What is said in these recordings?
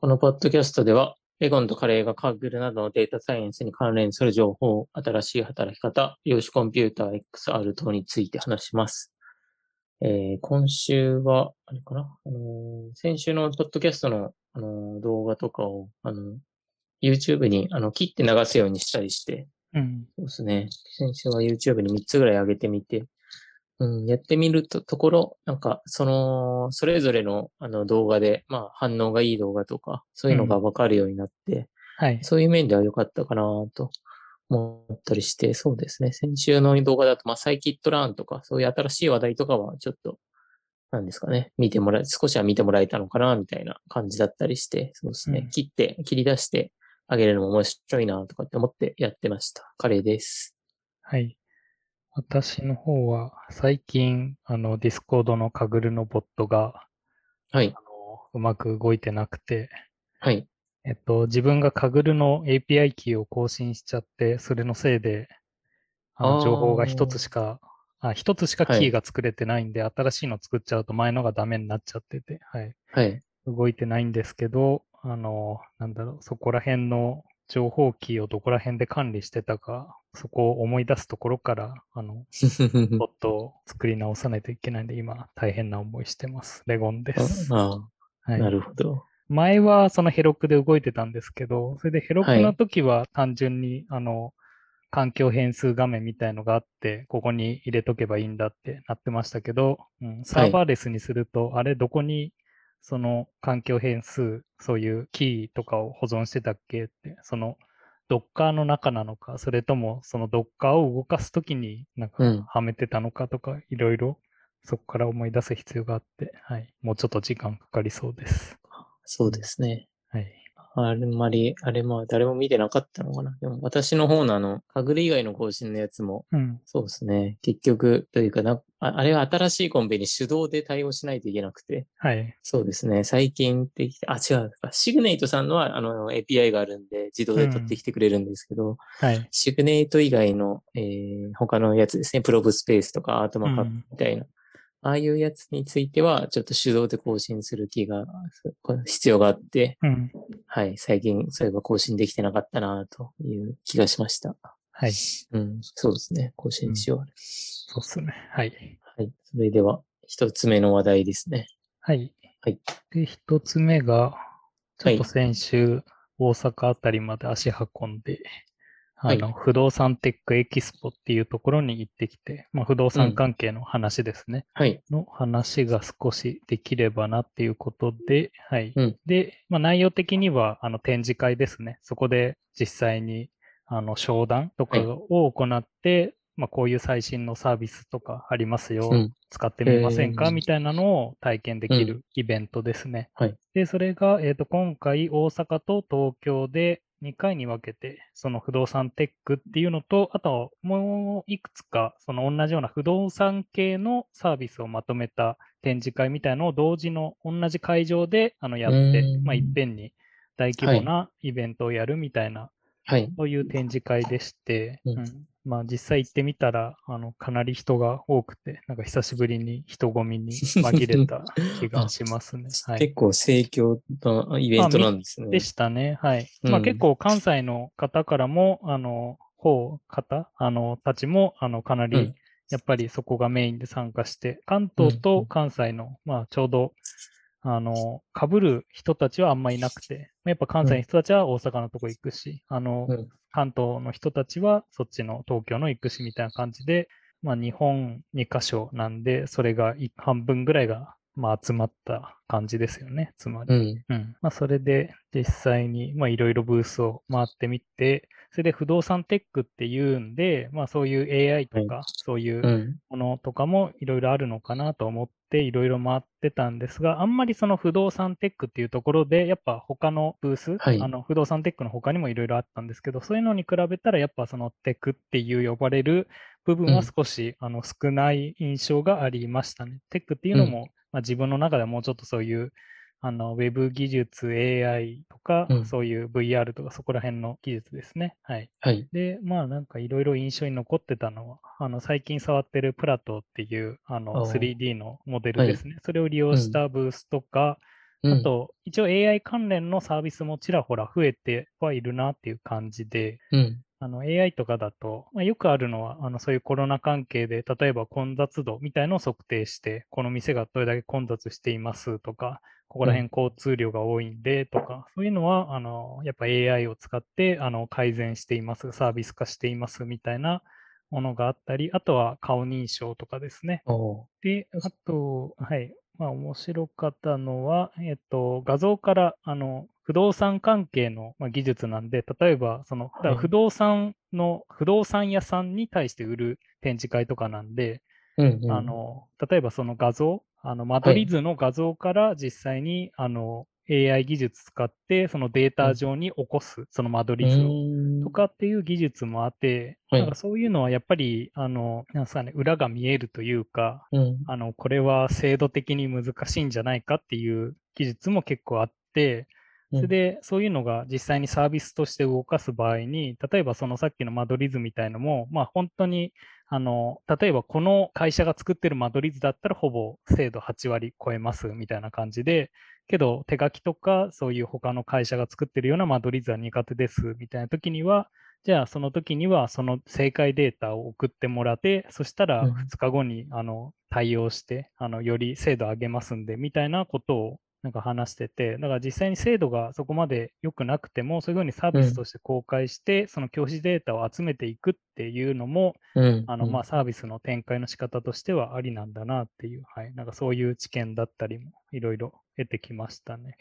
このポッドキャストでは、エゴンとカレーがカグルなどのデータサイエンスに関連する情報、新しい働き方、量子コンピューター XR 等について話します。えー今週は、あれかな、あのー先週のポッドキャストの、あのー動画とかを、あの YouTube にあの切って流すようにしたりして、うん。そうですね。先週は YouTube に3つぐらい上げてみて、うん、やってみるとところ、なんか、その、それぞれのあの動画で、まあ、反応がいい動画とか、そういうのがわかるようになって、はい。そういう面では良かったかなと思ったりして、そうですね。先週の動画だと、まあ、 scikit-learn とか、そういう新しい話題とかは、ちょっと、なんですかね。見てもらえ、少しは見てもらえたのかな、みたいな感じだったりして、そうですね。うん切って、切り出してあげるのも面白いな、とかって思ってやってました。カレーです。はい。私の方は、最近、あの、 Discord の Kaggle のボットが、はいあ。の、うまく動いてなくて、はい。えっと、自分がカグルの API キーを更新しちゃって、それのせいで、あの情報が一つしか、あ、一つしかキはいーが作れてないんで、新しいの作っちゃうと前のがダメになっちゃってて、はい。はい。動いてないんですけど、あの、なんだろう、そこら辺の情報キーをどこら辺で管理してたか、そこを思い出すところから、あの、ボットを作り直さないといけないんで、今、大変な思いしてます。レゴンです。あはあ、いなるほど。前はそのヘロクで動いてたんですけど、それでヘロクはいの時は単純に、あの、環境変数画面みたいのがあって、ここに入れとけばいいんだってなってましたけど、うん、サーバーレスにすると、あれどこにその環境変数、そういうキーとかを保存してたっけって、その Docker の中なのか、それともその Docker を動かすときになんかうんはめてたのかとか、いろいろそこから思い出す必要があって、はい。もうちょっと時間かかりそうです。そうですね。はい。あんまり、あれまあ誰も見てなかったのかな。でも私の方のあの、かぐる以外の更新のやつも、うん。そうですね。結局、というかな、ああれは新しいコンペに手動で対応しないといけなくて、はい。そうですね。最近できて、あ、違う。シグネイトさんのは、あの、API があるんで、自動で取ってきてくれるんですけど、はい。シグネイト以外の、えー他のやつですね。プロブスペースとかアートマカップみたいな。ああいうやつについては、ちょっと手動で更新する気が、必要があって、うん。はい。最近、そういえば更新できてなかったな、という気がしました。はい。うん。そうですね。更新しよう。そうっすね。はい。はい。それでは、一つ目の話題ですね。はい。はい。で、一つ目が、ちょっとはい先週、大阪あたりまで足運んで、あの、はい不動産テックエキスポっていうところに行ってきて、まあ、不動産関係の話ですね。はい。の話が少しできればなっていうことで、はい。うんで、まあ、内容的には、あの、展示会ですね。そこで実際に、あの、商談とかはいを行って、まあ、こういう最新のサービスとかありますよ。うん使ってみませんか、みたいなのを体験できるイベントですね。はいで、それが、えっ、と、今回大阪と東京で2回に分けて、その不動産テックっていうのと、あともういくつか、その同じような不動産系のサービスをまとめた展示会みたいのを同時の同じ会場であのやってまあ、いっぺんに大規模なイベントをやるみたいな、はい。そういう展示会でして、うん。うんまあ実際行ってみたら、あの、かなり人が多くて、なんか久しぶりに人混みに紛れた 気がしますね。はい。結構盛況のイベントなんですね。でしたね。はい。まあうん結構関西の方からも、あの、方、方、あの、たちも、あの、かなりうん、やっぱりそこがメインで参加して、関東うんと関西の、まあちょうど、あの、被る人たちはあんまいなくて、やっぱ関西の人たちは大阪のとこ行くし、あの、うん関東の人たちはそっちの東京の行くしみたいな感じで、まあ日本2カ所なんで、それがい半分ぐらいが、まあ集まった感じですよね、つまり。うん。うん。まあ、それで実際に、まあ、いろいろブースを回ってみて、それで不動産テックっていうんで、まあ、そういう AI とか、そういううん。ものとかもいろいろあるのかなと思って、いろいろ回ってたんですが、あんまりその不動産テックっていうところで、やっぱ他のブース、はい。あの不動産テックの他にもいろいろあったんですけど、そういうのに比べたら、やっぱそのテックっていう呼ばれる部分はうん。少し、あの少ない印象がありましたね。テックっていうのも、まあ、自分の中ではもうちょっとそういうあの、ウェブ技術、AI とか、うんそういう VR とかそこら辺の技術ですね。はい。はい。で、まあなんかいろいろ印象に残ってたのは、あの、最近触ってるプラトっていう、あの、あー 3D のモデルですね。それを利用したブースとか、うんあと、一応 AI 関連のサービスもちらほら増えてはいるなっていう感じで、うん。あの AI とかだと、まあ、よくあるのは、あのそういうコロナ関係で、例えば混雑度みたいのを測定して、この店がどれだけ混雑していますとか、ここら辺交通量が多いんでとか、そういうのは、あのやっぱ AI を使ってあの改善しています、サービス化していますみたいなものがあったり、あとは顔認証とかですね。で、あと、はい。まあ、面白かったのは、えっと、画像から、あの、不動産関係の、まあ、技術なんで、例えば、その、不動産の、不動産屋さんに対して売る展示会とかなんで、うんうん。あの、例えばその画像、あの、間取り図の画像から実際に、あの、AI 技術使って、そのデータ上に起こす、その間取り図とかっていう技術もあって、はいなんかそういうのはやっぱり、あの、なんですかね、裏が見えるというか、うん。あの、これは制度的に難しいんじゃないかっていう技術も結構あって、それで、そういうのが実際にサービスとして動かす場合に、例えばそのさっきの間取り図みたいのも、まあ本当に、あの、例えばこの会社が作ってる間取り図だったらほぼ精度8割超えますみたいな感じで、けど手書きとかそういう他の会社が作ってるような間取り図は苦手ですみたいな時には、じゃあその時にはその正解データを送ってもらって、そしたらうん。2日後にあの対応して、あのより精度上げますんでみたいなことをなんか話してて、だから実際に精度がそこまで良くなくても、そういうふうにサービスとして公開して、その教師データを集めていくっていうのも、うん。あのまあサービスの展開の仕方としてはありなんだなっていう、はい、なんかそういう知見だったりもいろいろ得てきましたね。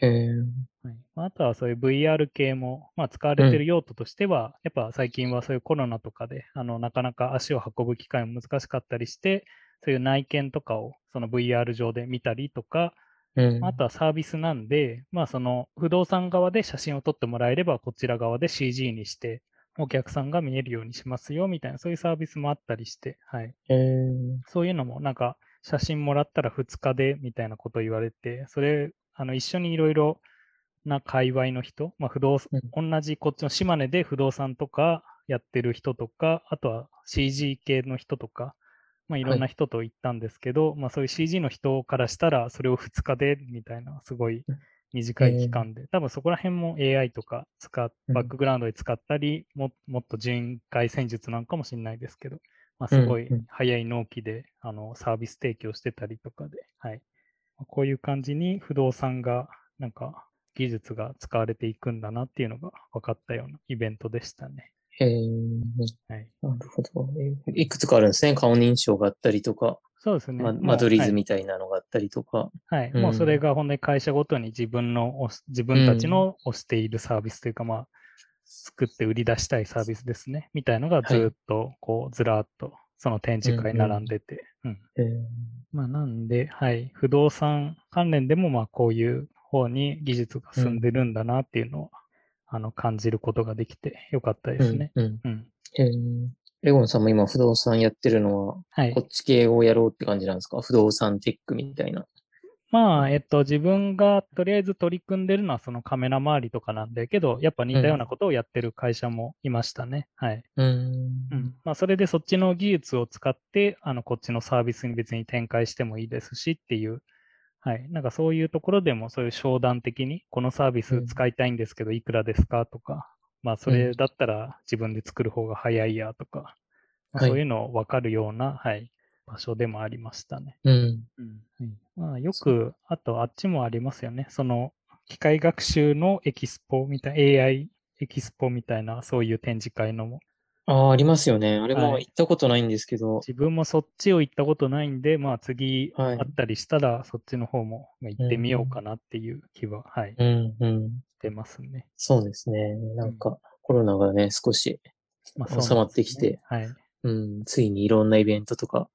はい。まああとはそういう VR 系も、まあ、使われてる用途としては、やっぱ最近はそういうコロナとかであのなかなか足を運ぶ機会も難しかったりして、そういう内見とかをその VR 上で見たりとか、うん。あとはサービスなんで、まあその不動産側で写真を撮ってもらえれば、こちら側で CG にして、お客さんが見えるようにしますよみたいな、そういうサービスもあったりして、はい。へえ。そういうのもなんか写真もらったら2日でみたいなこと言われて、それ、あの一緒にいろいろな界隈の人、まあ不動産、同じこっちの島根で不動産とかやってる人とか、あとは CG 系の人とか、まあいろんな人と行ったんですけど、まあそういう CG の人からしたらそれを2日でみたいな、すごい短い期間で、多分そこら辺も AI とか使っ、うん。バックグラウンドで使ったり、ももっと巡回戦術なんかもしれないですけど、まあ、すごいうんうん。早い納期で、あのサービス提供してたりとかで、はい。まあこういう感じに不動産が、なんか技術が使われていくんだなっていうのが分かったようなイベントでしたね。へえ。はい。なるほど。えいくつかあるんですね。顔認証があったりとか、そうですね。まもう間取り図はいみたいなのがあったりとか。はい。うんもうそれが本当に会社ごとに自分の自分たちの推しているサービスというか、まあ、作って売り出したいサービスですね。みたいのがずはいっと、こう、ずらっと、その展示会並んでて。うんへえ。まあ、なんで、はい。不動産関連でも、まあ、こういう方に技術が進んでるんだなっていうのを、あの、感じることができてよかったですね。うん。うんえ。レゴンさんも今不動産やってるのは、はいこ。っち系をやろうって感じなんですか？不動産テックみたいな。まあ、えっと、自分がとりあえず取り組んでるのはそのカメラ周りとかなんだけど、やっぱ似たようなことをやってる会社もいましたね。はい。うーん。うん。まあ、それでそっちの技術を使って、あの、こっちのサービスに別に展開してもいいですしっていう、はい。なんかそういうところでもそういう商談的に、このサービス使いたいんですけど、いくらですかとか、まあ、それだったら自分で作る方が早いやとか、まあはいそういうのを分かるような、はい、場所でもありましたね。うん。はいまあ、よく、あとあっちもありますよね。その、機械学習のエキスポみたいな、AI エキスポみたいな、そういう展示会のも。ああ、ありますよね。あれもはい行ったことないんですけど。自分もそっちを行ったことないんで、まあ次はいあったりしたら、そっちの方もまあ行ってみようかなっていう気は、はい、しうん、うん。てますね。そうですね。なんか、コロナがね、少しまあ収まってきて、そうなんですねうん、ついにいろんなイベントとか。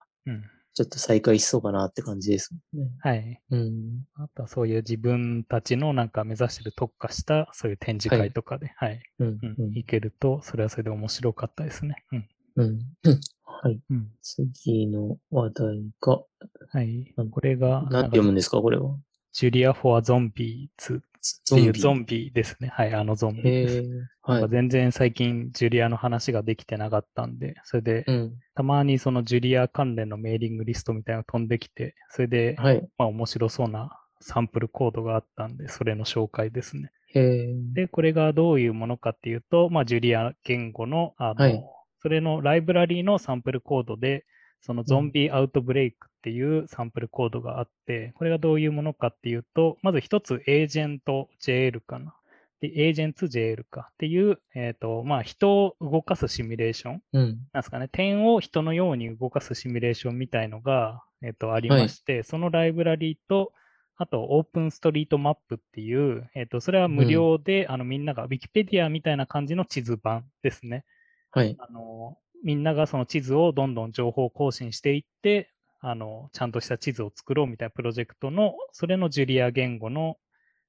ちょっと再開しそうかなって感じですもんね。はい。うん。あとはそういう自分たちのなんか目指してる特化した、そういう展示会とかで、はい。うん、う、うんん行けると、それはそれで面白かったですね。うん。うん。う んはい。うん。次の話題が、はい。これが、なんて読むんですか、これは。ジュリア・フォア・ゾンビーズっていうゾンビですね。はい、あのゾンビ。へえ。はい。全然最近ジュリアの話ができてなかったんで、それでうん。たまにそのジュリア関連のメーリングリストみたいなの飛んできて、それで、はい。まあ面白そうなサンプルコードがあったんで、それの紹介ですね。で、これがどういうものかっていうと、まあ、ジュリア言語の、あの、はいそれのライブラリーのサンプルコードで、そのゾンビアウトブレイクっていうサンプルコードがあって、これがどういうものかっていうと、まず一つエージェント JL かな。で、エージェント JL かっていう、えっ、と、まあ、人を動かすシミュレーションうん。なんですかね、点を人のように動かすシミュレーションみたいのが、えっとありまして、そのライブラリーと、あと、オープンストリートマップっていう、えっとそれは無料で、あのみんなが、ウィキペディアみたいな感じの地図版ですね。はい。あのみんながその地図をどんどん情報更新していって、あのちゃんとした地図を作ろうみたいなプロジェクトの、それのジュリア言語の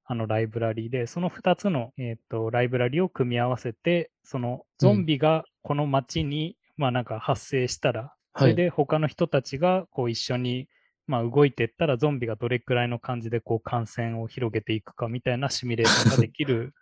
あのライブラリーで、その2つの、えー、とライブラリーを組み合わせて、そのゾンビがこの街に、まあなんか発生したら、それで他の人たちがこう一緒に、まあ、動いていったら、ゾンビがどれくらいの感じでこう感染を広げていくかみたいなシミュレーションができる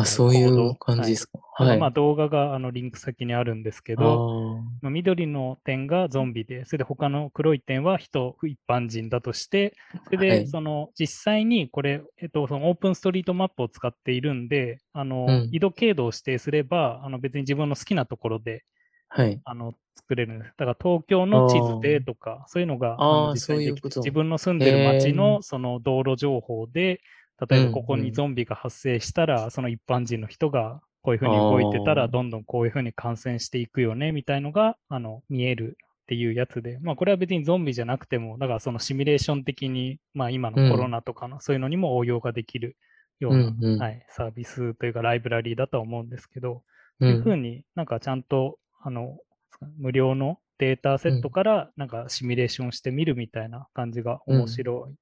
あ、そういう感じですか？はい。まあ動画があのリンク先にあるんですけあど、ーまあ緑の点がゾンビで、それで他の黒い点は人、一般人だとして、それではいその実際にこれ、えっと、そのオープンストリートマップを使っているんで、あのうん緯度経度を指定すれば、あの別に自分の好きなところではい。あの作れるんです。だから東京の地図でとか、そういうのが実際にできてそういうこと自分の住んでる街へのその道路情報で、例えばここうんうん。にゾンビが発生したら、その一般人の人がこういうふうに動いてたら、どんどんこういうふうに感染していくよね、みたいのがあの見えるっていうやつで、まあこれは別にゾンビじゃなくても、だからそのシミュレーション的に、まあ今のコロナとかのそういうのにも応用ができるような、うんうん。はい、サービスというかライブラリーだとは思うんですけど、うそういうふん。うになんかちゃんとあの無料のデータセットからなんかシミュレーションしてみるみたいな感じが面白い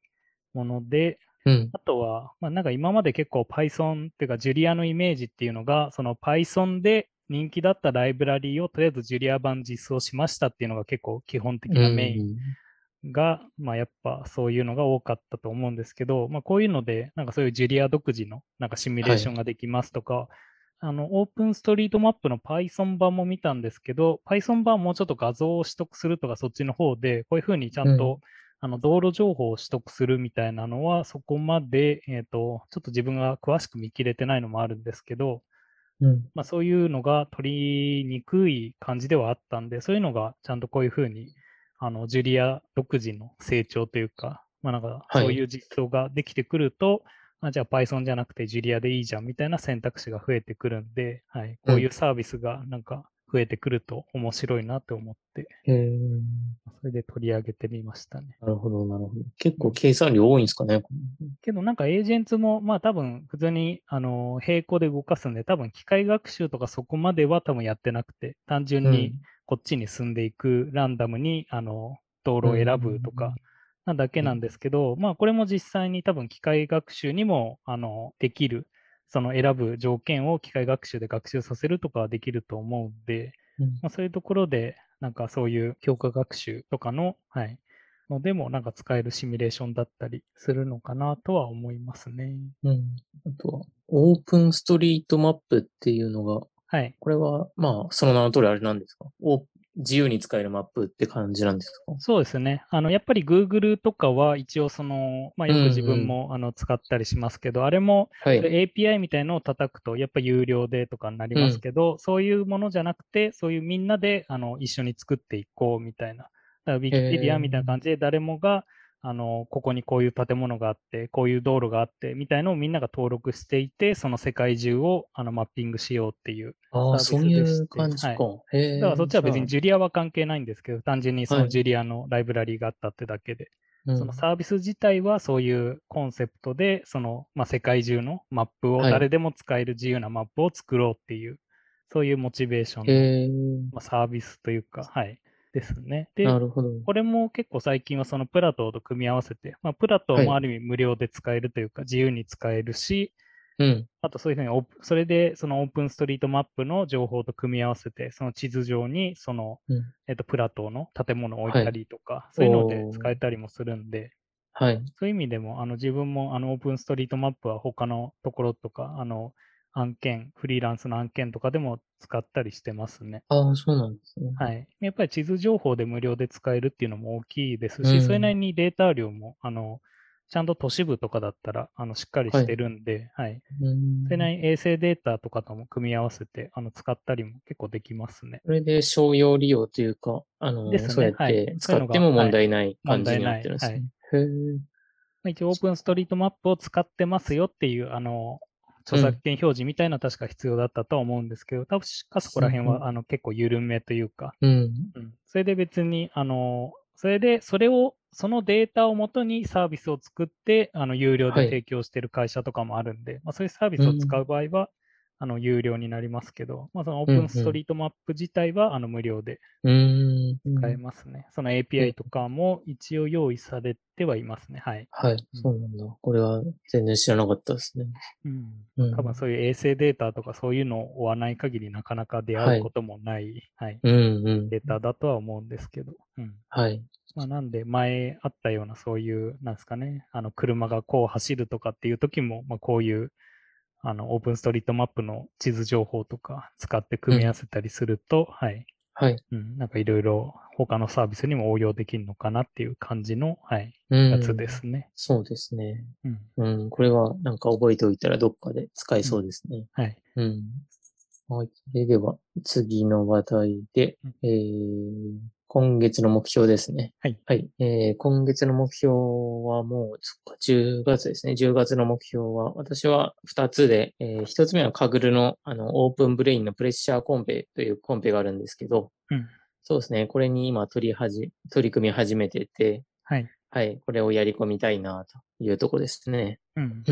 もので、うん。あとは、まあ、なんか今まで結構 Python っていうか Julia のイメージっていうのが、その Python で人気だったライブラリーをとりあえず Julia 版実装しましたっていうのが結構基本的なメインが、まあやっぱそういうのが多かったと思うんですけど、まあこういうので、なんかそういうジュリア独自のなんかシミュレーションができますとか、あの、オープンストリートマップの Python 版も見たんですけど、Python 版はもうちょっと画像を取得するとかそっちの方で、こういうふうにちゃんと、あの道路情報を取得するみたいなのは、そこまで、えっ、と、ちょっと自分が詳しく見切れてないのもあるんですけど、うん。まあ、そういうのが取りにくい感じではあったんで、そういうのがちゃんとこういうふうに、あの、ジュリア独自の成長というか、まあなんか、はい。そういう実装ができてくると、あじゃあ Python じゃなくてジュリアでいいじゃんみたいな選択肢が増えてくるんで、はい、こういうサービスがなんか増えてくると面白いなと思って。それで取り上げてみましたね。なるほど、なるほど。結構計算量多いんですかね。けどなんかエージェンツも、まあ多分普通にあの並行で動かすんで、多分機械学習とかそこまでは多分やってなくて、単純にこっちに進んでいくランダムにあの道路を選ぶとかなだけなんですけど、まあこれも実際に多分機械学習にもあのできる、その選ぶ条件を機械学習で学習させるとかはできると思うんで、うんまあ、そういうところでなんかそういう強化学習とかの、はい、のでもなんか使えるシミュレーションだったりするのかなとは思いますね。うん。あとは、オープンストリートマップっていうのが、はい。これは、まあ、その名の通りあれなんですか？お自由に使えるマップって感じなんですか？そうですね。あの、やっぱり Google とかは一応その、まあよく自分もあの使ったりしますけど、あれもはい。API みたいのを叩くと、やっぱ有料でとかになりますけど、そういうものじゃなくて、そういうみんなであの一緒に作っていこうみたいな。だから Wikipedia みたいな感じで誰もが、あの、ここにこういう建物があって、こういう道路があって、みたいのをみんなが登録していて、その世界中をあのマッピングしようっていう。ああ、サーそういビスでしてう感じか。はへえ。だからそっちは別にじジュリアは関係ないんですけど、単純にそはいのジュリアのライブラリーがあったってだけで。ゃあ、そのサービス自体はそういうコンセプトで、その、まあ、世界中のマップを、はい誰でも使える自由なマップを作ろうっていう、そういうモチベーションの。まあ、サービスというか、はい、ですね。で、なるほど。これも結構最近はそのプラトーと組み合わせて、まあ、プラトーもある意味無料で使えるというか、自由に使えるし、うん。あとそういうふうにオープ、それでそのオープンストリートマップの情報と組み合わせて、その地図上にその、うんえっと、プラトーの建物を置いたりとか、そういうので使えたりもするんで、はい。そういう意味でも、あの自分もあのオープンストリートマップは他のところとか、あの案件、フリーランスの案件とかでも使ったりしてますね。ああ、そうなんですね。はい。やっぱり地図情報で無料で使えるっていうのも大きいですし、うんそれなりにデータ量も、あの、ちゃんと都市部とかだったら、あの、しっかりしてるんで、はい。うんそれなりに衛星データとかとも組み合わせて、あの、使ったりも結構できますね。これで商用利用というか、あの、ねそうやっはいて使っても問題ないはい感じになってるんですね。へーまあ一応、オープンストリートマップを使ってますよっていう、あの、著作権表示みたいな確か必要だったとは思うんですけど、確かそこら辺うんうん。は、あの、結構緩めというか、うん。うん、それで別に、あの、それで、それを、そのデータをもとにサービスを作って、あの、有料はい。で提供している会社とかもあるんで、まあ、そういうサービスを使う場合は、あの、有料になりますけど、まあ、そのオープンストリートマップ自体は、あの、無料でうん。使えますね。その API とかも一応用意されてはいますね。はい。はい、そうなんだ。これは全然知らなかったですね。うん。うん多分そういう衛星データとかそういうのを追わない限りなかなか出会うこともない、はい、うんうん。データだとは思うんですけど。うん。はい。まあ、なんで、前あったようなそういう、なんですかね、あの、車がこう走るとかっていう時も、まあ、こういう、あの、オープンストリートマップの地図情報とか使って組み合わせたりすると、はい。はい。うん、なんかいろいろ他のサービスにも応用できるのかなっていう感じの、はい、うんやつですね。そうですね。うん。うん。これはなんか覚えておいたらどっかで使えそうですね。はい。うん。はい。では、次の話題でうん、えー、今月の目標ですね。はい。はい。えー、今月の目標はもう、そっか、10月ですね。10月の目標は、私は2つで、えー、1つ目はカグルの、あの、オープンブレインのプレッシャーコンペというコンペがあるんですけど、うん。そうですね。これに今取りはじ、取り組み始めてて、はい。はい。これをやり込みたいな、というとこですね。うん。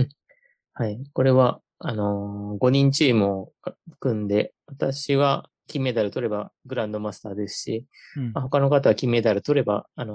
はい。これは、あのー、5人チームを組んで、私は金メダル取ればグランドマスターですし、うんまあ、他の方は金メダル取れば、あの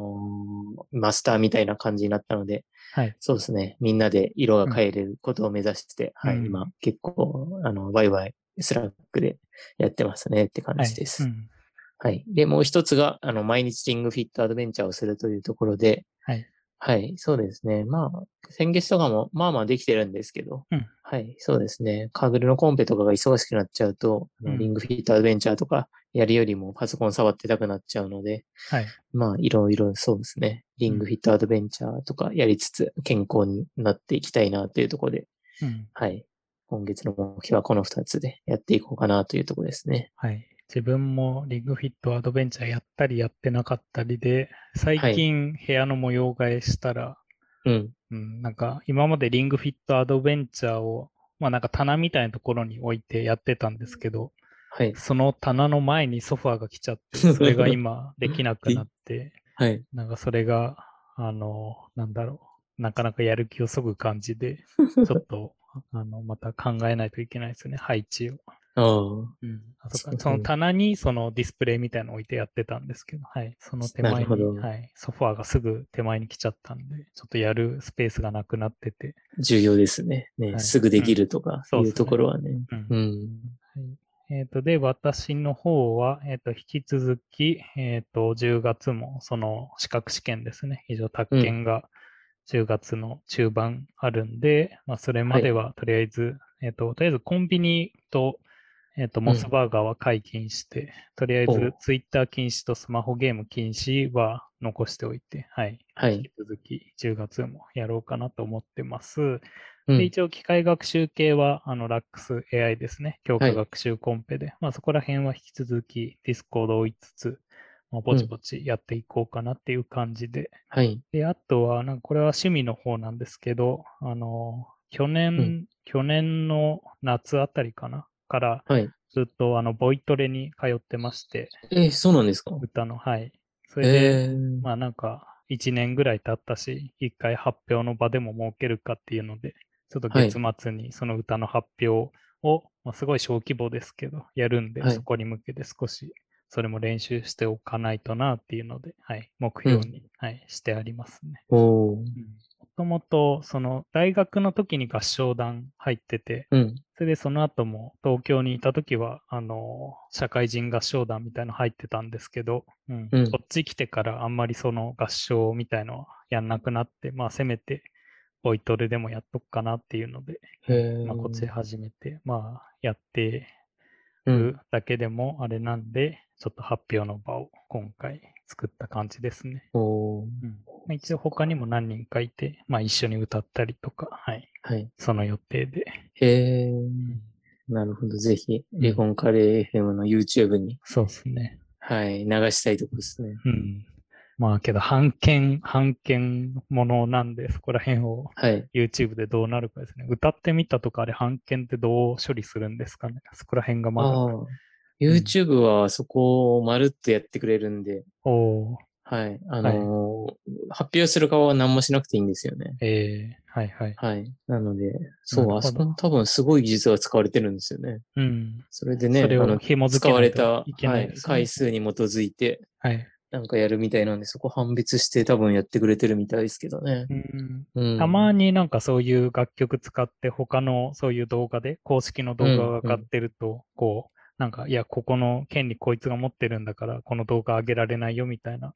ーマスターみたいな感じになったので、はい。そうですね。みんなで色が変えれることを目指して、はい。うん今、結構、あの、ワイワイ、 Slack でやってますねって感じです。はい。うん。はい。で、もう一つが、あの、毎日リングフィットアドベンチャーをするというところで、はい。はい、そうですね。まあ、先月とかも、まあまあできてるんですけど、うんはい、そうですね。カグルのコンペとかが忙しくなっちゃうと、うんリングフィットアドベンチャーとかやるよりもパソコン触ってたくなっちゃうので、はい。まあ、いろいろそうですね。リングフィットアドベンチャーとかやりつつ、健康になっていきたいなというところで、うん。はい。今月の目標はこの二つでやっていこうかなというところですね。はい。自分もリングフィットアドベンチャーやったりやってなかったりで、最近部屋の模様替えしたら、うん。うん、なんか今までリングフィットアドベンチャーを、まあなんか棚みたいなところに置いてやってたんですけど、はい。その棚の前にソファーが来ちゃって、それが今できなくなって、はい。なんかそれが、あの、なんだろう、なかなかやる気をそぐ感じで、ちょっと、あの、また考えないといけないですね、配置を。ああ。うん、あそそうっかその棚にそのディスプレイみたいなの置いてやってたんですけど、はい。その手前に、はい。ソファーがすぐ手前に来ちゃったんで、ちょっとやるスペースがなくなってて、重要ですね。ね、はいすぐできるとか、うんいうところはね。うんうん。えっ、と、で、私の方は、えっ、と、引き続き、えっ、と、10月も、その資格試験ですね。以上、宅建が10月の中盤あるんで、まあ、それまでは、とりあえず、えっ、と、とりあえずコンビニと、えっ、と、モスバーガーは解禁して、とりあえずツイッター禁止とスマホゲーム禁止は残しておいて、はい。はい。引き続き10月もやろうかなと思ってます。うんで、一応、機械学習系は、あの、LAX AI ですね。強化学習コンペで。まあ、そこら辺は引き続き、Discord を追いつつ、まあ、ぼちぼちやっていこうかなっていう感じで。はい。で、あとは、なんかこれは趣味の方なんですけど、あの、去年、うん去年の夏あたりかなから、はい。ずっと、あの、ボイトレに通ってまして、えーそうなんですか？歌の、はい。それで、えー。まあなんか、1年ぐらい経ったし、一回発表の場でも設けるかっていうので、ちょっとはい。月末にその歌の発表を、まあ、すごい小規模ですけど、やるんで、はい。そこに向けて少し、それも練習しておかないとなっていうので、はい、目標に、はい、してありますね。おー。もともと、その、大学の時に合唱団入ってて、うん。それでその後も東京にいた時は、あの、社会人合唱団みたいの入ってたんですけど、うんうんこっち来てからあんまりその合唱みたいのはやんなくなって、まあせめてボイトレでもやっとくかなっていうので、まあこっちで始めて、まあやってうん。るだけでもあれなんで、ちょっと発表の場を今回作った感じですね。うんまあ一応他にも何人かいて、まあ一緒に歌ったりとか、はい。はい。その予定で。へえ。なるほど。ぜひ、レゴンカレー FM の YouTube に、そうですね。はい、流したいとこですね。うん。まあけど、判権、判権ものなんで、そこら辺をはい。YouTube でどうなるかですね。歌ってみたとか、あれ、判権ってどう処理するんですかね。そこら辺がまだ。YouTube はそこをまるっとやってくれるんで、おーはい。あのー発表する側は何もしなくていいんですよね。ええはいはい。はい。なので、そう、あそこも多分すごい技術が使われてるんですよね。うん。それでね、それを紐付使われた、はい回数に基づいて、はい。なんかやるみたいなんで、そこ判別して多分やってくれてるみたいですけどねう。んうん、たまになんかそういう楽曲使って他のそういう動画で、公式の動画が上がってると、こう、なんか、いや、ここの権利こいつが持ってるんだから、この動画上げられないよみたいな。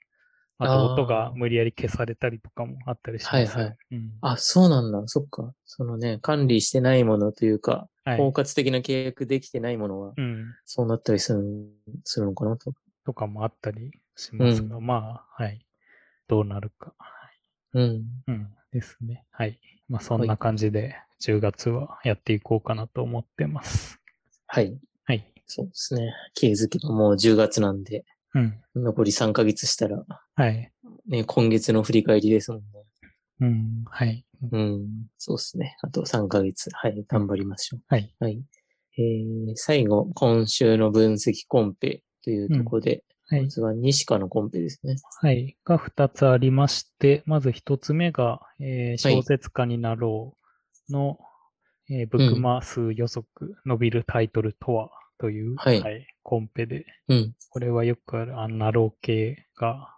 あと音が無理やり消されたりとかもあったりしますよ。はいはいうんあ、そうなんだ。そっか。そのね、管理してないものというか、はい包括的な契約できてないものは、うん。そうなったりするするのかなと。とかもあったりしますが、うまあ、はい。どうなるか。うん。うん。ですね。はい。まあ、そんな感じで、10月はやっていこうかなと思ってます。はい。はい。そうですね。気づけばもう10月なんで、うん。残り3ヶ月したら、はい。ね、今月の振り返りですもんね。うん。はい。うん。そうですね。あと3ヶ月。はい。頑張りましょう。はい。はい。えー、最後、今週の分析コンペというところで、はいま。ずは西川のコンペですね。はい。が2つありまして、まず1つ目が、えーはい小説家になろうの、えーブックマ数予測、伸びるタイトルとは？という、はいコンペで、うん。これはよくある、あのナロー系が、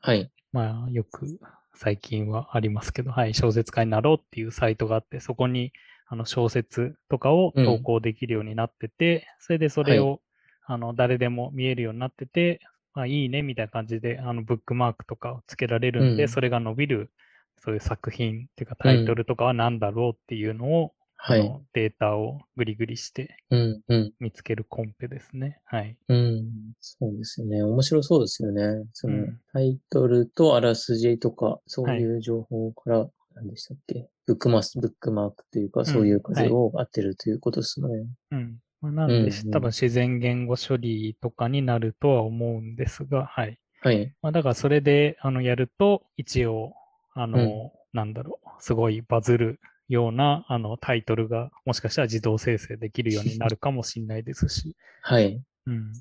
はい。まあ、よく最近はありますけど、はい、小説家になろうっていうサイトがあって、そこにあの小説とかを投稿できるようになってて、それでそれを、あの誰でも見えるようになってて、まあ、いいねみたいな感じで、あのブックマークとかをつけられるんで、うんそれが伸びる、そういう作品っていうかタイトルとかは何だろうっていうのを、はい。データをグリグリしてうん、うん、見つけるコンペですね。はい。うん。そうですよね。面白そうですよね。その、うんタイトルとあらすじとか、そういう情報から、何でしたっけ？ブックマス、ブックマークというか、そういう数を当てるということですね。うん。まあ、なんで、うんうん多分自然言語処理とかになるとは思うんですが、はい。はい。まあ、だからそれで、あの、やると、一応、あの、うんなんだろう、すごいバズるような、あの、タイトルが、もしかしたら自動生成できるようになるかもしれないですし、はい。うん。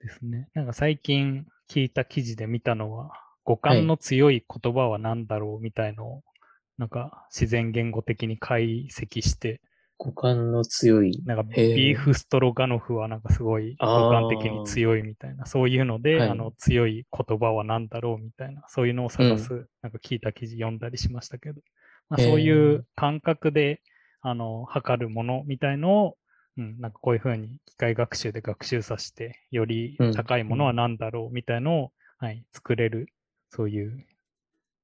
ですね。なんか最近聞いた記事で見たのは、五感の強い言葉は何だろうみたいのを、なんか自然言語的に解析して、五感の強い。なんかビーフストロガノフはなんかすごい五感的に強いみたいな、そういうので、はいあの強い言葉は何だろうみたいな、そういうのを探す、なんか聞いた記事読んだりしましたけど、まあ、そういう感覚で、あの、測るものみたいのを、うん、なんかこういうふうに機械学習で学習させて、よりうん高いものは何だろうみたいのを、はい、作れる、そういう、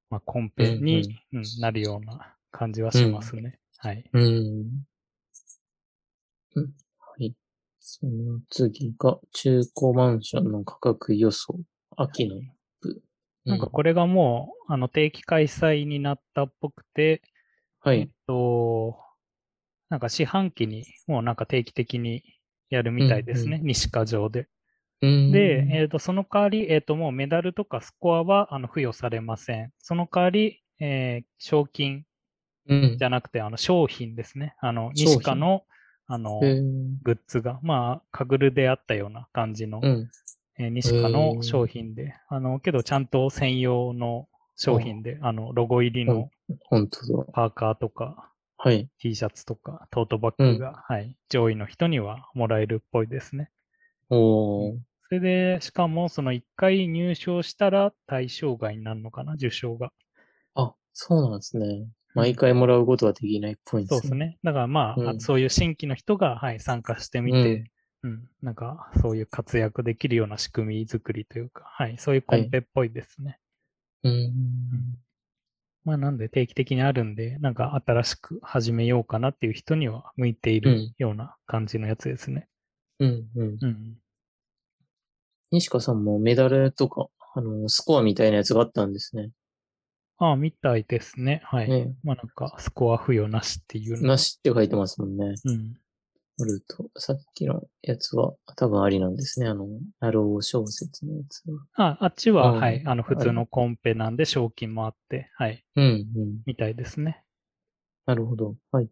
まあ、コンペに、うんなるような感じはしますね。はい。うん。うん。はい。その次が、中古マンションの価格予想。秋の部。なんかこれがもう、あの、定期開催になったっぽくて、えっはい。と、なんか四半期にもうなんか定期的にやるみたいですね、西課上で。うんで、えっと、その代わり、えっと、もうメダルとかスコアはあの付与されません。その代わり、えー賞金うんじゃなくて、あの、商品ですね。あの、西課の、あの、グッズが、まあ、カグルであったような感じの、うん。えー西課の商品で、あの、けどちゃんと専用の商品で、あの、ロゴ入りの本当だ。パーカーとか、はい。T シャツとか、トートバッグが、はい、上位の人にはもらえるっぽいですね。おー。それで、しかも、その1回入賞したら対象外になるのかな、受賞が。あ、そうなんですね。毎回もらうことはできないっぽいんですね。そうですね。だからまあ、うんあそういう新規の人が、はい、参加してみて、うん、なんか、そういう活躍できるような仕組み作りというか、はい、そういうコンペっぽいですね。うん。まあ、なんで定期的にあるんで、なんか新しく始めようかなっていう人には向いていうるんような感じのやつですね。うん。うん。うん。西川さんもメダルとか、あの、スコアみたいなやつがあったんですね。ああ、みたいですね。はい。ね。まあなんか、スコア付与なしっていうの。なしって書いてますもんね。うん。あると、さっきのやつは多分ありなんですね。あの、なろう小説のやつは。あ、あっちは、うんはい。あの、普通はのコンペなんで、賞金もあって、はい。うん、うん。みたいですね。なるほど。はい。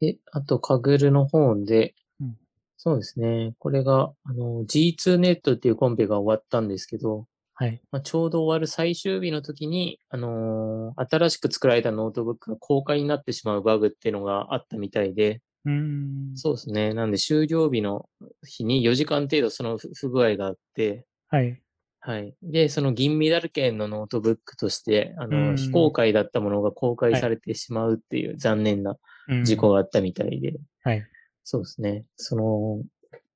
で、あと、 Kaggle の方で、うんそうですね。これが、あの、G2 ネットっていうコンペが終わったんですけど、はい。まあ、ちょうど終わる最終日の時に、あのー新しく作られたノートブックが公開になってしまうバグっていうのがあったみたいで、うーん。そうですね。なんで終了日の日に4時間程度その不、不具合があって、はい。はい。で、その銀メダル圏のノートブックとして、あの、うん、非公開だったものが公開されてしまうっていう残念なうん事故があったみたいで、はい。そうですね。その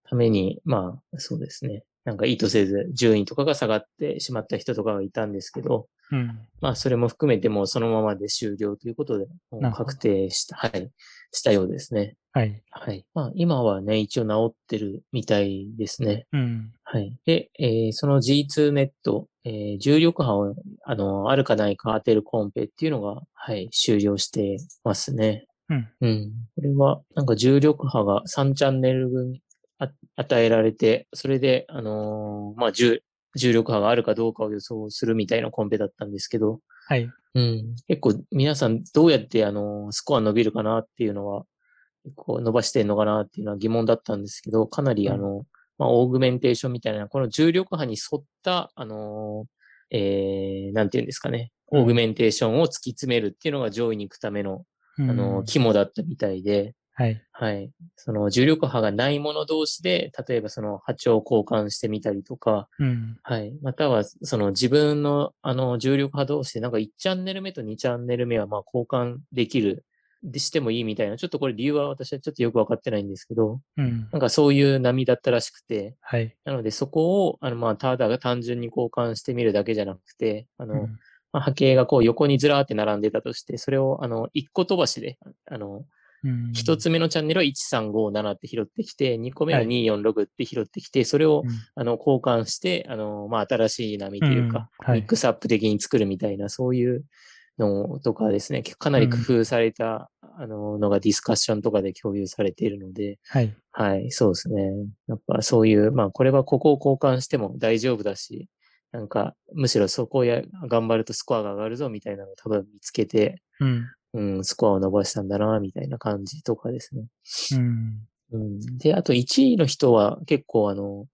ために、まあ、そうですね。なんか意図せず順位とかが下がってしまった人とかがいたんですけど、うん。まあ、それも含めてもうそのままで終了ということで、確定した、はい、したようですね。はい。はい。まあ、今はね、一応治ってるみたいですね。うん。はい。で、えーその G2 ネット、えー重力波を、あの、あるかないか当てるコンペっていうのが、はい、終了してますね。うん。うん。これは、なんか重力波が3チャンネル分あ与えられて、それで、あのーまあ、重、重力波があるかどうかを予想するみたいなコンペだったんですけど、はい。うん。結構皆さんどうやって、あのースコア伸びるかなっていうのは、結構伸ばしてんのかなっていうのは疑問だったんですけど、かなりうんあの、まあ、オーグメンテーションみたいな、この重力波に沿った、あのーえー、なんていうんですかね、うんオーグメンテーションを突き詰めるっていうのが上位に行くための、ああの、肝だったみたいで、はい。はい。その重力波がないもの同士で、例えばその波長を交換してみたりとか、うん。はい。または、その自分のあの重力波同士で、なんか1チャンネル目と2チャンネル目はまあ交換できる、でしてもいいみたいな、ちょっとこれ理由は私はちょっとよくわかってないんですけど、うん。なんかそういう波だったらしくて、はい。なのでそこを、あのまあ、ただが単純に交換してみるだけじゃなくて、あの、うんまあ、波形がこう横にずらーって並んでたとして、それをあの、1個飛ばしで、あの、うん。一つ目のチャンネルは1357って拾ってきて、二個目ははい。246って拾ってきて、それをうん。あの交換して、あの、まあ、新しい波というか、ミックスアップ的に作るみたいな、そういうのとかですね、かなり工夫された、あの、のがディスカッションとかで共有されているので、はい。はい、そうですね。やっぱそういう、まあ、これはここを交換しても大丈夫だし、なんか、むしろそこをや頑張るとスコアが上がるぞみたいなのを多分見つけて、うん。うん、スコアを伸ばしたんだな、みたいな感じとかですね。うん。うん、で、あと1位の人は結構あの、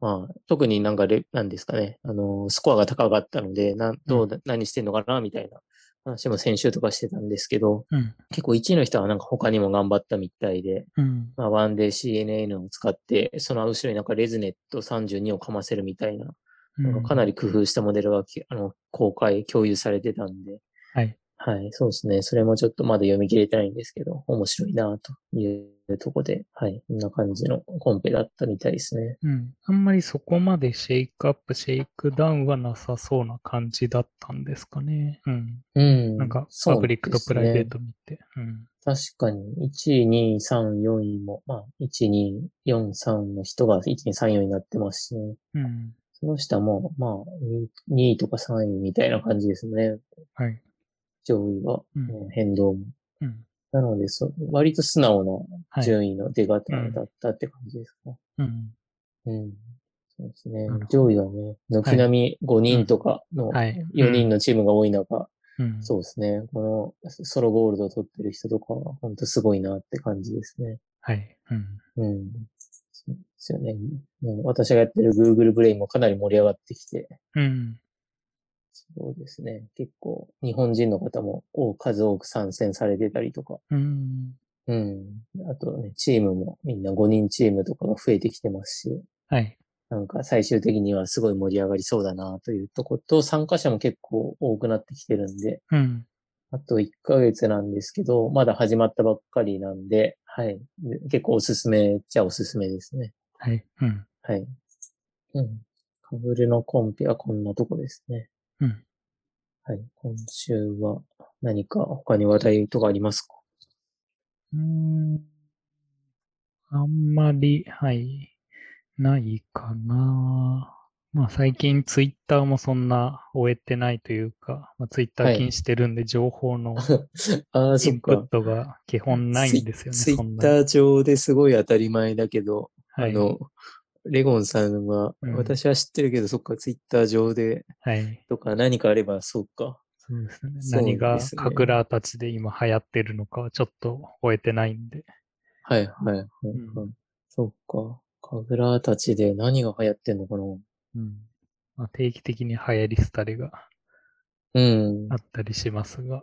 まあ、特になんかレ、なんですかね、あの、スコアが高かったので、なんどうだ、何してんのかな、みたいな話も先週とかしてたんですけど、うん。結構1位の人はなんか他にも頑張ったみたいで、うん。まあ、1D CNN を使って、その後ろになんか ResNet 32をかませるみたいな、なんかかなり工夫したモデルがきあの公開、共有されてたんで、はい。はい、そうですね。それもちょっとまだ読み切れてないんですけど、面白いなというとこで、はい、こんな感じのコンペだったみたいですね。うん。あんまりそこまで shake up、shake down はなさそうな感じだったんですかね。うん。うん。なんか、パブリックとプライベート見て。うん。確かに、1位、2位、3位、4位も、まあ、1、2位、4、3の人が1、2、3、4位になってますしね。うん。その下も、まあ、2, 位とか3位みたいな感じですね。はい。上位は、うんうん変動も。うん。なのでそ、割と素直はない順位の出方うんだったって感じですか。うん。うん。そうですね上位はね、軒並み5人とかのはい4人のチームが多い中、うん。そうですね。このソロゴールドを取ってる人とかは本当すごいなって感じですね。はい。うん。うん。そうですよね。私がやってる Google ブレインもかなり盛り上がってきて、うん。そうですね。結構日本人の方も多数多く参戦されてたりとか、うん。うん。あとね、チームもみんな5人チームとかが増えてきてますし、はい。なんか最終的にはすごい盛り上がりそうだなというとこと、参加者も結構多くなってきてるんで、うん。あと1ヶ月なんですけど、まだ始まったばっかりなんで、はい。で結構おすすめっちゃおすすめですね。はい。うん。はい。うん。かぶるのコンペはこんなとこですね。うん。はい。今週は何か他に話題とかありますか？うーん。あんまり、はい。ないかな。まあ最近ツイッターもそんな終えてないというか、まあ、ツイッター禁止してるんで情報の ああ、そっインプッか。トが基本ないんですよね。ツイそんなにツイッター上ですごい当たり前だけど、はいあの、レゴンさんは、うん私は知ってるけど、そっか、ツイッター上ではい。とか何かあれば、そっか。そうですね。何がカグラーたちで今流行ってるのかはちょっと終えてないんで。はいはいはい、はいうんそっか。カグラーたちで何が流行ってんのかなうんまあ、定期的に流行り廃りがうんあ。ったりしますが。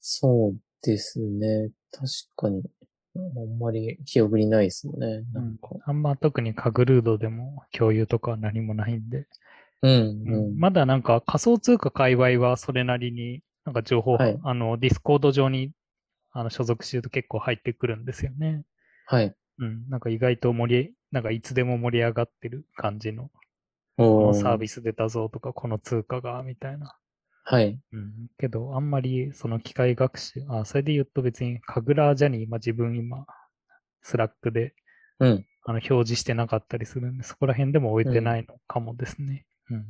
そうですね。確かに。あんまり記憶にないですもんね。なんか。あんま特に Kaggle でも共有とかは何もないんで。うん、うんうん。まだなんか仮想通貨界隈はそれなりになんか情報、はいあの、 Discord 上にあの所属してると結構入ってくるんですよね。はい。うん。なんか意外と盛り、なんかいつでも盛り上がってる感じの、のサービス出たぞとか、この通貨が、みたいな。はい。うん。けど、あんまりその機械学習、あ、それで言うと別に Kaggler-ja に今自分今、 Slack でうん。あの表示してなかったりするんで、そこら辺でも置いてないのかもですね。うん。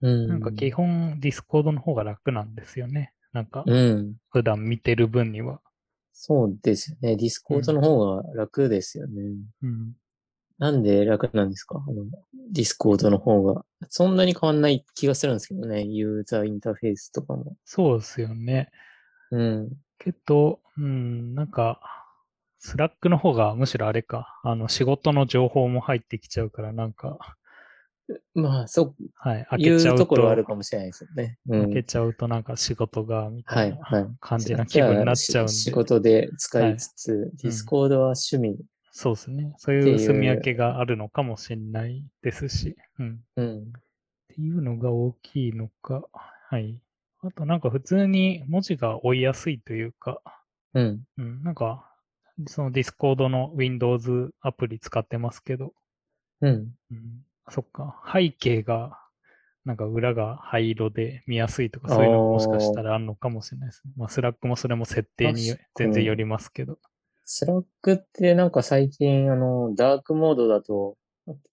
うん。なんか基本 Discord の方が楽なんですよね。なんかうん。普段見てる分には。そうですよね。 Discord の方が楽ですよね。うん。なんで楽なんですか？Discord の方が。そんなに変わんない気がするんですけどね。ユーザーインターフェースとかも。そうですよね。うん。けど、うん、なんか、 Slack の方がむしろあれか、あの仕事の情報も入ってきちゃうから、なんか、まあ、そう、はい、開けちゃうと、ところはあるかもしれないですよね。うん。開けちゃうとなんか仕事が、みたはいい、なはい。感じな気分になっちゃうんで。し仕事で使いつつ、 Discord は趣味。そうですね。そういう住み分けがあるのかもしれないですし、うん。うん。っていうのが大きいのか、はい。あとなんか普通に文字が追いやすいというか、うん。うん、なんか、その Discord の Windows アプリ使ってますけど、うん。うん、そっか、背景が、なんか裏が灰色で見やすいとか、そういうのももしかしたらあるのかもしれないですね。まあ、 Slack もそれも設定に全然よりますけど。スラックってなんか最近、あの、ダークモードだと、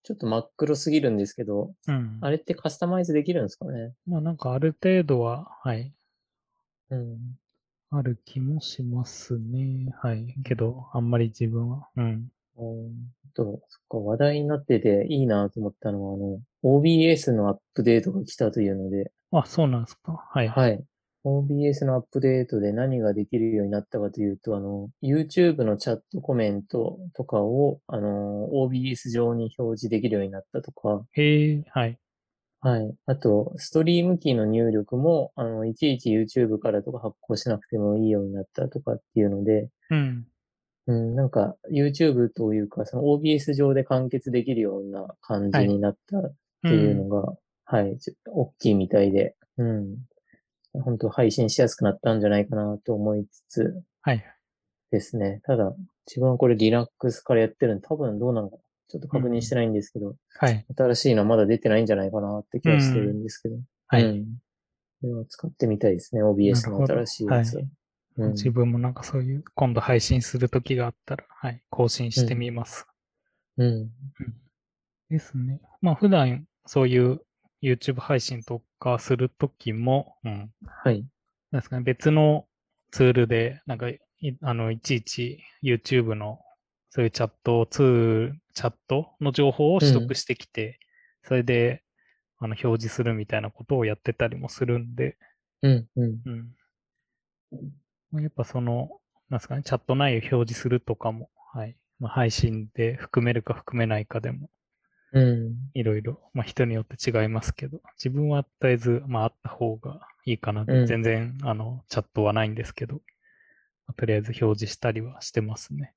ちょっと真っ黒すぎるんですけど、うん。あれってカスタマイズできるんですかね？まあなんかある程度は、はい、うん。ある気もしますね。はい。けど、あんまり自分は、うん。うんと、そっか、話題になってていいなと思ったのは、あの、OBS のアップデートが来たというので、あ、そうなんですか。はい。はい。OBS のアップデートで何ができるようになったかというと、あの、YouTube のチャットコメントとかを、あの、OBS 上に表示できるようになったとか、へえ、はい。はい。あと、ストリームキーの入力も、あの、いちいち YouTube からとか発行しなくてもいいようになったとかっていうので、うん。うん、なんか YouTube というか、その OBS 上で完結できるような感じになったっていうのが、はい、ちょ大きいみたいで、うん。本当配信しやすくなったんじゃないかなと思いつつはい。ですね。ただ、自分はこれ Linux からやってるんで、多分どうなのかなちょっと確認してないんですけど、はい。新しいのはまだ出てないんじゃないかなって気がしてるんですけど。はい。うん。これは使ってみたいですね、OBS の新しいやつ。はいうん自分もなんかそういう、今度配信するときがあったら、はい、更新してみます。うん。ですね。まあ普段そういう YouTube 配信とかするときも、うん。はい。なんですかね、別のツールで、なんかい、あの、いちいち YouTube のそういうチャットツール、チャットの情報を取得してきて、それで、あの、表示するみたいなことをやってたりもするんで、うん、うん。うん。まあやっぱその、なんですかね、チャット内容表示するとかも、はい。まあ、配信で含めるか含めないかでも、うん。いろいろ、まあ人によって違いますけど、自分はとりあえず、まああった方がいいかなと、うん全然、あの、チャットはないんですけど、まあとりあえず表示したりはしてますね。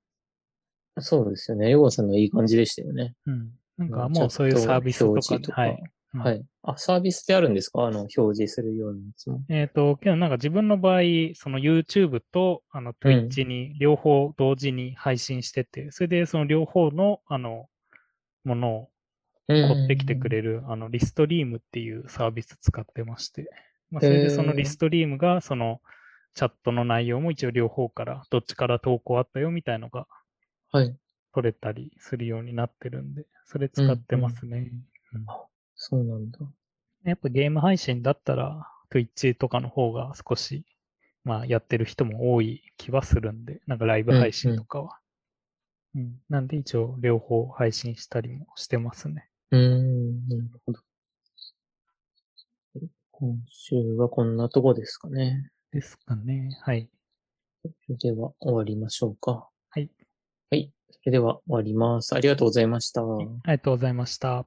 そうですよね。ヨゴさんのいい感じでしたよね。うん。なんかうんもうそういうサービスとかとかはい。うんはい。あ、サービスってあるんですか？あの、表示するようなやつも。えっ、と、けどなんか自分の場合、その YouTube とあの Twitch に両方同時に配信してて、それでその両方のあの、ものを取ってきてくれる、あの、リストリームっていうサービス使ってまして、まあ、それでそのリストリームが、その、チャットの内容も一応両方から、どっちから投稿あったよみたいのがはい。取れたりするようになってるんで、それ使ってますね。うんそうなんだ。やっぱゲーム配信だったら、Twitch とかの方が少し、まあ、やってる人も多い気はするんで、なんかライブ配信とかは。うん、なんで一応両方配信したりもしてますね。うーん、なるほど。今週はこんなとこですかね。ですかね。はい。それでは終わりましょうか。はい。はい。それでは終わります。ありがとうございました。ありがとうございました。